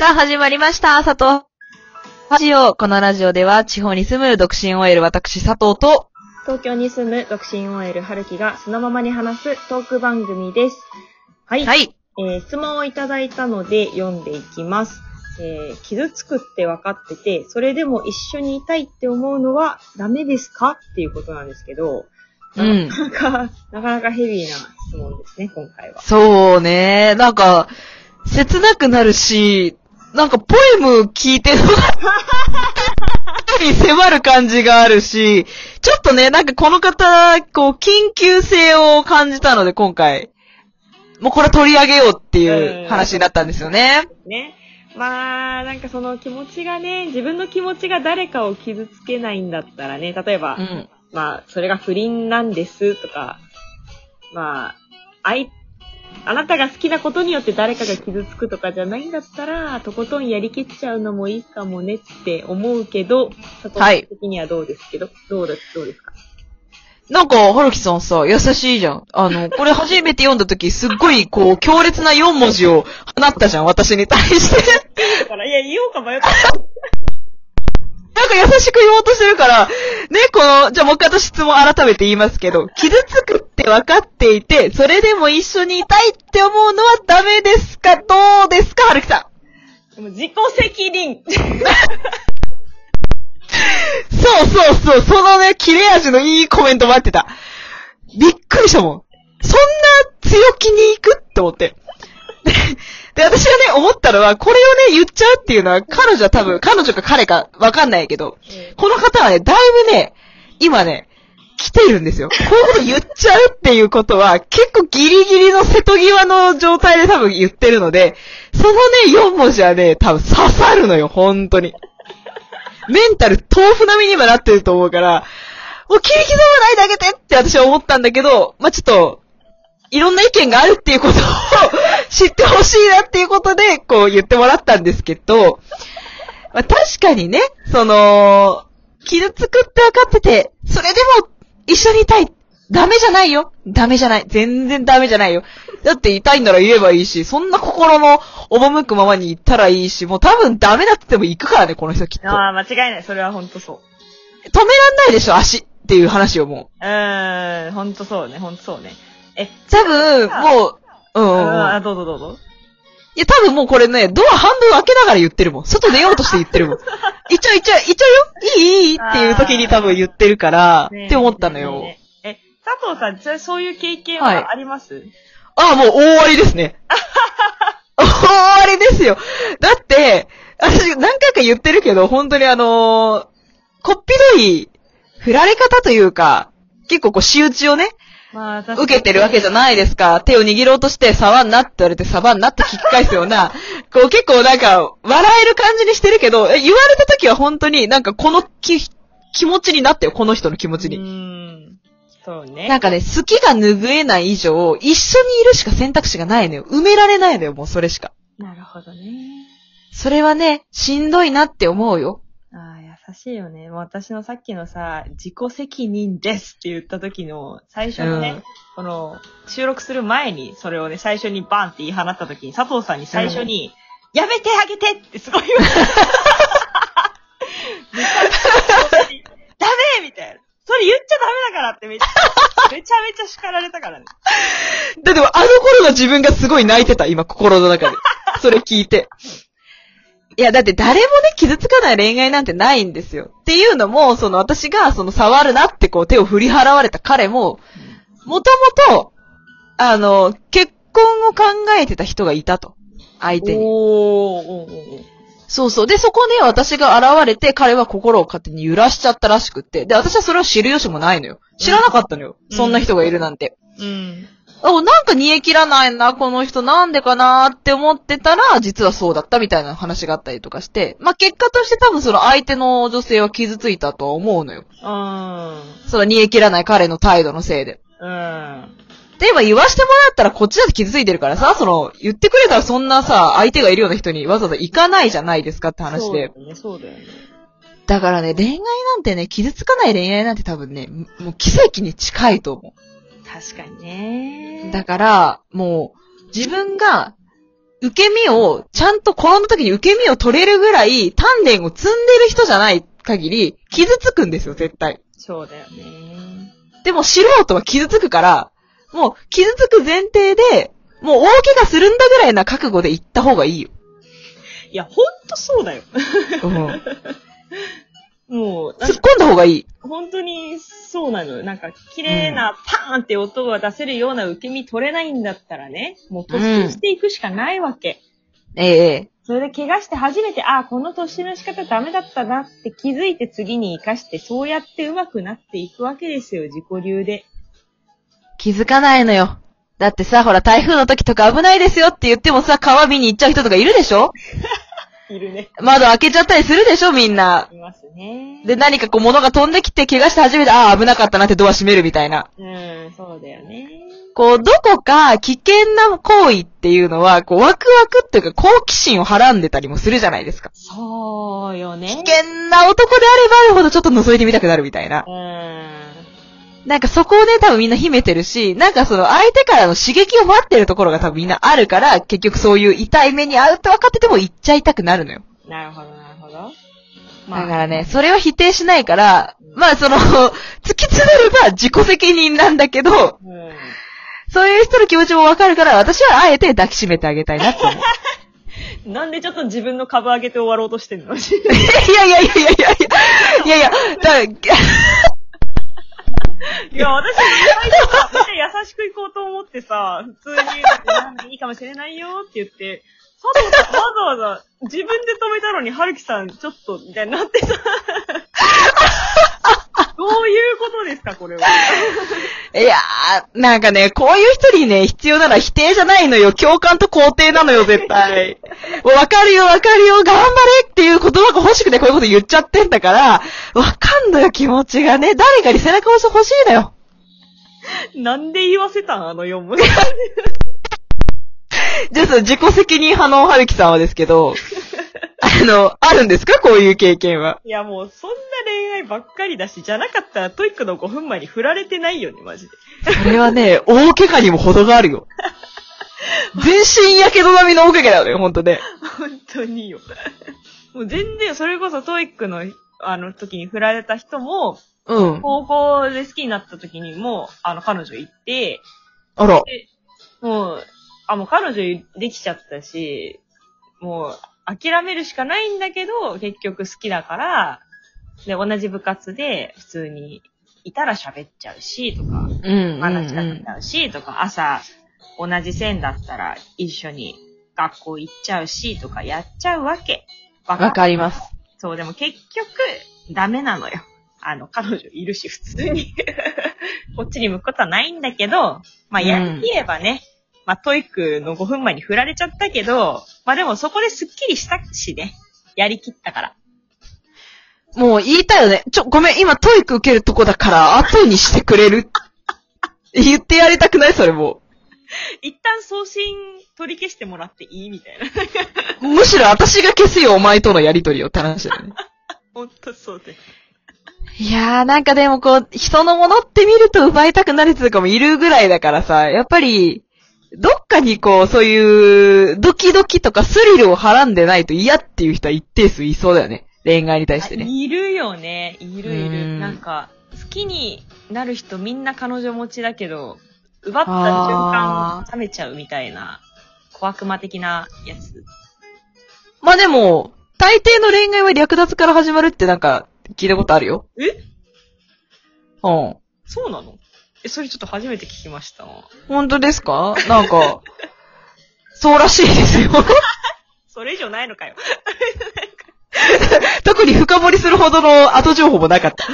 さあ、始まりました。佐藤。ラジオ。このラジオでは、地方に住む独身 OL 私、佐藤と、東京に住む独身 OL 春樹がそのままに話すトーク番組です。はい。はい。えー質問をいただいたので読んでいきます。えー傷つくって分かってて、それでも一緒にいたいって思うのはダメですか？っていうことなんですけど、うん。なかなか、なかなかヘビーな質問ですね、今回は。そうね。なんか、切なくなるし、なんかポエム聞いてるのが、に迫る感じがあるし、ちょっとね、なんかこの方、こう、緊急性を感じたので、今回、もうこれ取り上げようっていう話になったんですよね。ね。まあ、なんかその気持ちがね、自分の気持ちが誰かを傷つけないんだったらね、例えば、うん。まあ、それが不倫なんですとか、まあ、あい、あなたが好きなことによって誰かが傷つくとかじゃないんだったら、とことんやりきっちゃうのもいいかもねって思うけど、佐藤さん的にはどうですけど、どうです、どうですか？なんか、はるきさんさ、優しいじゃん。あの、これ初めて読んだ時、すっごい、こう、強烈な4文字を放ったじゃん、私に対して。だから、いや、言おうか迷った。なんか優しく言おうとしてるから、ね、この、じゃあもう一回私質問改めて言いますけど、傷つくって分かっていて、それでも一緒にいたいって思うのはダメですか？どうですか？はるきさん。でも自己責任。そうそうそう、そのね、切れ味のいいコメント待ってた。びっくりしたもん。そんな強気に行くって思って。で、で私がね、思ったのは、これをね、言っちゃうっていうのは、彼女は多分、彼女か彼かわかんないけど、この方はね、だいぶね、今ね、来てるんですよ。こういうこと言っちゃうっていうことは、結構ギリギリの瀬戸際の状態で多分言ってるので、そのね、4文字はね、多分刺さるのよ、本当に。メンタル豆腐並みに今なってると思うから、もう切り刻まないであげてって私は思ったんだけど、まあ、ちょっと、いろんな意見があるっていうことを知ってほしいなっていうことで、こう言ってもらったんですけど、まあ、確かにね、その、傷つくって分かってて、それでも一緒にいたい。ダメじゃないよ。ダメじゃない。全然ダメじゃないよ。だっていたいんなら言えばいいし、そんな心の赴くままに言ったらいいし、もう多分ダメだって言っても行くからね、この人きっと。止めらああ、間違いない。それはほんとそう。んないでしょ、足っていう話をもう。うーん、ほんとそうね、ほんとそうね。え、多分、もう、うんうんうん。あーどうぞどうぞ。いや、多分もうこれね、ドア半分開けながら言ってるもん。外出ようとして言ってるもん。行っちゃう行っちゃう行っちゃうよいいいいっていう時に多分言ってるから、ねって思ったのよ。ねねえ、佐藤さん、じゃあそういう経験はいはあります、ああ、もう大終わりですね。大終わりですよ。だって、私何回か言ってるけど、本当にあのーこっぴどい振られ方というか、結構こう仕打ちをね、まあ、受けてるわけじゃないですか。手を握ろうとして、触んなって言われて、触んなって聞き返すような、こう結構なんか、笑える感じにしてるけど、え言われた時は本当になんかこの気、気持ちになってよ、この人の気持ちうに。ーん。そうね。なんかね、好きが拭えない以上、一緒にいるしか選択肢がないのよ。埋められないのよ、もうそれしか。なるほどね。それはね、しんどいなって思うよ。しいよね。もう私のさっきのさ、自己責任ですって言った時の、最初にね、うんこの、収録する前に、それをね、最初にバンって言い放った時に、佐藤さんに最初に、やめてあげてってすごい言われた。ダメみたいな。それ言っちゃダメだからってめっちゃ、めちゃめちゃ叱られたからね。だってもあの頃の自分がすごい泣いてた、今心の中で。それ聞いて。いや、だって誰もね、傷つかない恋愛なんてないんですよ。っていうのも、その私が、その触るなってこう手を振り払われた彼も、もともと、あの、結婚を考えてた人がいたと。相手に。おー、そうそう。で、そこね、私が現れて、彼は心を勝手に揺らしちゃったらしくって。で、私はそれを知る由もないのよ。知らなかったのよ。うんそんな人がいるなんて。うん。あ、なんか煮え切らないな、この人なんでかなって思ってたら、実はそうだったみたいな話があったりとかして、まあ、結果として多分その相手の女性は傷ついたとは思うのよ。うん。その煮え切らない彼の態度のせいで。うん。で、今言わしてもらったらこっちだって傷ついてるからさ、その、言ってくれたらそんなさ、相手がいるような人にわざわざ行かないじゃないですかって話で。そうだよね、そうだよね。だからね、恋愛なんてね、傷つかない恋愛なんて多分ね、もう奇跡に近いと思う。確かにね。だから、もう、自分が、受け身を、ちゃんと転んだ時に受け身を取れるぐらい、鍛錬を積んでる人じゃない限り、傷つくんですよ、絶対。そうだよね。でも素人は傷つくから、もう傷つく前提で、もう大怪我するんだぐらいな覚悟で行った方がいいよ。いや、ほんとそうだよ。うん。もう、突っ込んだ方がいい。本当にそうなのよ。なんか、綺麗なパーンって音が出せるような受け身取れないんだったらね、もう突進していくしかないわけ。えええそれで怪我して初めて、ああ、この突進の仕方ダメだったなって気づいて次に活かして、そうやって上手くなっていくわけですよ、自己流で。気づかないのよ。だってさ、ほら、台風の時とか危ないですよって言ってもさ、川見に行っちゃう人とかいるでしょ？いるね。窓開けちゃったりするでしょみんな。いますね。で、何かこう物が飛んできて怪我して初めて、ああ、危なかったなってドア閉めるみたいな。うん、そうだよね。こう、どこか危険な行為っていうのは、こう、ワクワクっていうか好奇心をはらんでたりもするじゃないですか。そうよね。危険な男であればあるほどちょっと覗いてみたくなるみたいな。うん。なんかそこをね、多分みんな秘めてるし、なんかその相手からの刺激を待ってるところが多分みんなあるから、結局そういう痛い目に遭うって分かってても言っちゃいたくなるのよ。なるほど、なるほど。だからね、それは否定しないから、まあその、突き詰めれば自己責任なんだけど、うん。そういう人の気持ちもわかるから、私はあえて抱きしめてあげたいなって思う。なんでちょっと自分の株上げて終わろうとしてんの？い やいやいやいやいやいや、いやいや、だいや、私、意外とさ、めっちゃ優しく行こうと思ってさ、普通に、なんかいいかもしれないよって言って、佐藤さんわざわざ自分で止めたのに、春樹さんちょっと、みたいになってさ、いうことですか、これは。いやー、なんかね、こういう人にね、必要なのは否定じゃないのよ。共感と肯定なのよ、絶対。もうわかるよ、わかるよ、頑張れっていう言葉が欲しくてこういうこと言っちゃってんだから、わかんのよ、気持ちがね。誰かに背中押して欲しいのよ。なんで言わせたんあの4文じゃあ、自己責任派の春樹さんはですけど、あの、あるんですか？こういう経験は。いや、もう、そんな恋愛ばっかりだし、じゃなかったら TOEIC の5分前に振られてないよね、マジで。それはね、大怪我にも程があるよ。全身やけど並みの大怪我だよね、ほんとね。本当によ。もう全然、それこそ TOEIC の、あの時に振られた人も、うん。高校で好きになった時にも、あの、彼女行って、あら。で、もう、あ、もう彼女できちゃったし、もう、諦めるしかないんだけど、結局好きだから、で、同じ部活で普通にいたら喋っちゃうし、とか、うんうん、うん。話したくなるし、とか、朝、同じ線だったら一緒に学校行っちゃうし、とかやっちゃうわけ。わわかります。そう、でも結局、ダメなのよ。あの、彼女いるし、普通に。こっちに向くことはないんだけど、まあ、やりきればね、まあ、 TOEIC の5分前に振られちゃったけど、まあでもそこですっきりしたしね。やりきったから。もう言いたいよね。ちょ、ごめん、今 TOEIC 受けるとこだから、後にしてくれる。言ってやりたくない？それも一旦送信取り消してもらっていい？みたいな。う。むしろ私が消すよ、お前とのやりとりをって話だよね。ほんとそうで。いやー、なんかでもこう、人のものって見ると奪いたくなる人とかもいるぐらいだからさ、やっぱり、どっかにこう、そういう、ドキドキとかスリルをはらんでないと嫌っていう人は一定数いそうだよね。恋愛に対してね。いるよね。いるいうる。んなんか、好きになる人みんな彼女持ちだけど、奪った瞬間あ冷めちゃうみたいな、小悪魔的なやつ。まあでも、大抵の恋愛は略奪から始まるってなんか、聞いたことあるよ。え？うん。そうなの？え、それちょっと初めて聞きました。本当ですか？なんか、そうらしいですよ。それ以上ないのかよ。特に深掘りするほどの後情報もなかった。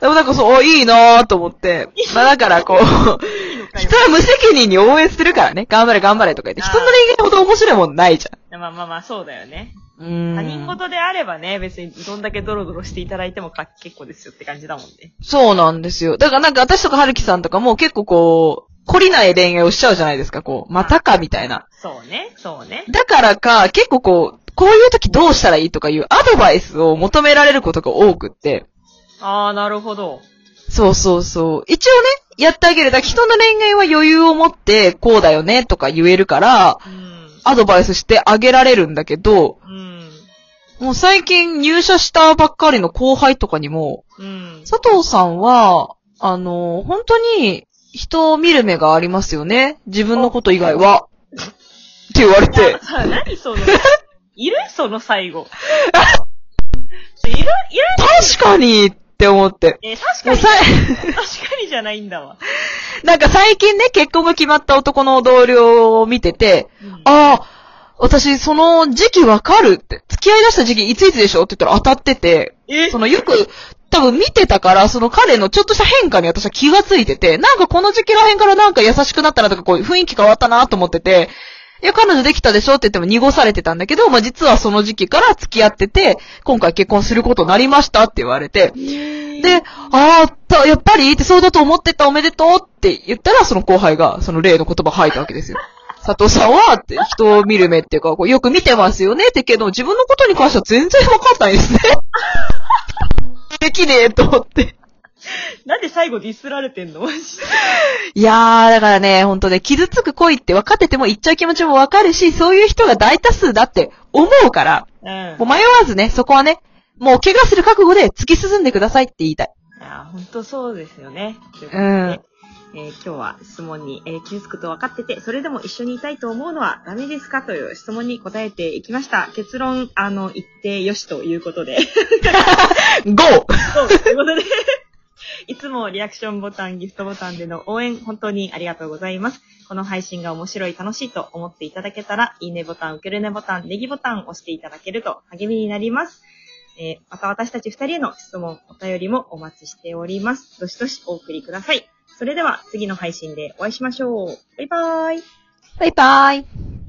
でもなんかそう、いいなぁと思って。まあだからこう、人。は無責任に応援するからね。頑張れ頑張れとか言って。人の恋愛ほど面白いもんないじゃん。まあまあまあ、そうだよね。うーん他人事であればね、別にどんだけドロドロしていただいてもか結構ですよって感じだもんね。そうなんですよ。だからなんか私とか春樹さんとかも結構こう、懲りない恋愛をしちゃうじゃないですか。こう、またかみたいな。そうね、そうね。だからか、結構こう、こういう時どうしたらいいとかいうアドバイスを求められることが多くって。あー、なるほど。そうそうそう。一応ね、やってあげる。だ人の恋愛は余裕を持って、こうだよね、とか言えるから、うん。アドバイスしてあげられるんだけど、うん。もう最近入社したばっかりの後輩とかにも、うん。佐藤さんは、あの、本当に人を見る目がありますよね。自分のこと以外は。って言われて。何その、いる？その最後。いる？いる？確かにって思って。えー確かに、確かにじゃないんだわ。なんか最近ね、結婚が決まった男の同僚を見てて、うんああ、私その時期わかるって、付き合い出した時期いついつでしょって言ったら当たってて、え？そのよく、多分見てたから、その彼のちょっとした変化に私は気がついてて、なんかこの時期らへんからなんか優しくなったなとか、こう雰囲気変わったなと思ってて、いや、彼女できたでしょって言っても濁されてたんだけど、まあ、実はその時期から付き合ってて、今回結婚することになりましたって言われて、で、ああ、たやっぱりってそうだと思ってたおめでとうって言ったら、その後輩がその例の言葉吐いたわけですよ。佐藤さんは、って人を見る目っていうか、こうよく見てますよねってけど、自分のことに関しては全然わかんないですね。できねえと思って。なんで最後ディスられてんの？マジでいやー、だからね、ほんとね、傷つく恋って分かってても言っちゃう気持ちもわかるし、そういう人が大多数だって思うから、うん。もう迷わずね、そこはね、もう怪我する覚悟で突き進んでくださいって言いたい。いや、ほんとそうですよね。ということでうんえー今日は質問に、えー傷つくと分かってて、それでも一緒にいたいと思うのはダメですか？という質問に答えていきました。結論、あの、言ってよしということで。GO! そう、ということで。いつもリアクションボタン、ギフトボタンでの応援、本当にありがとうございます。この配信が面白い、楽しいと思っていただけたら、いいねボタン、受けるねボタン、ネギボタンを押していただけると励みになります。えーまた私たち二人への質問、お便りもお待ちしております。どしどしお送りください。それでは次の配信でお会いしましょう。バイバーイ。バイバイ。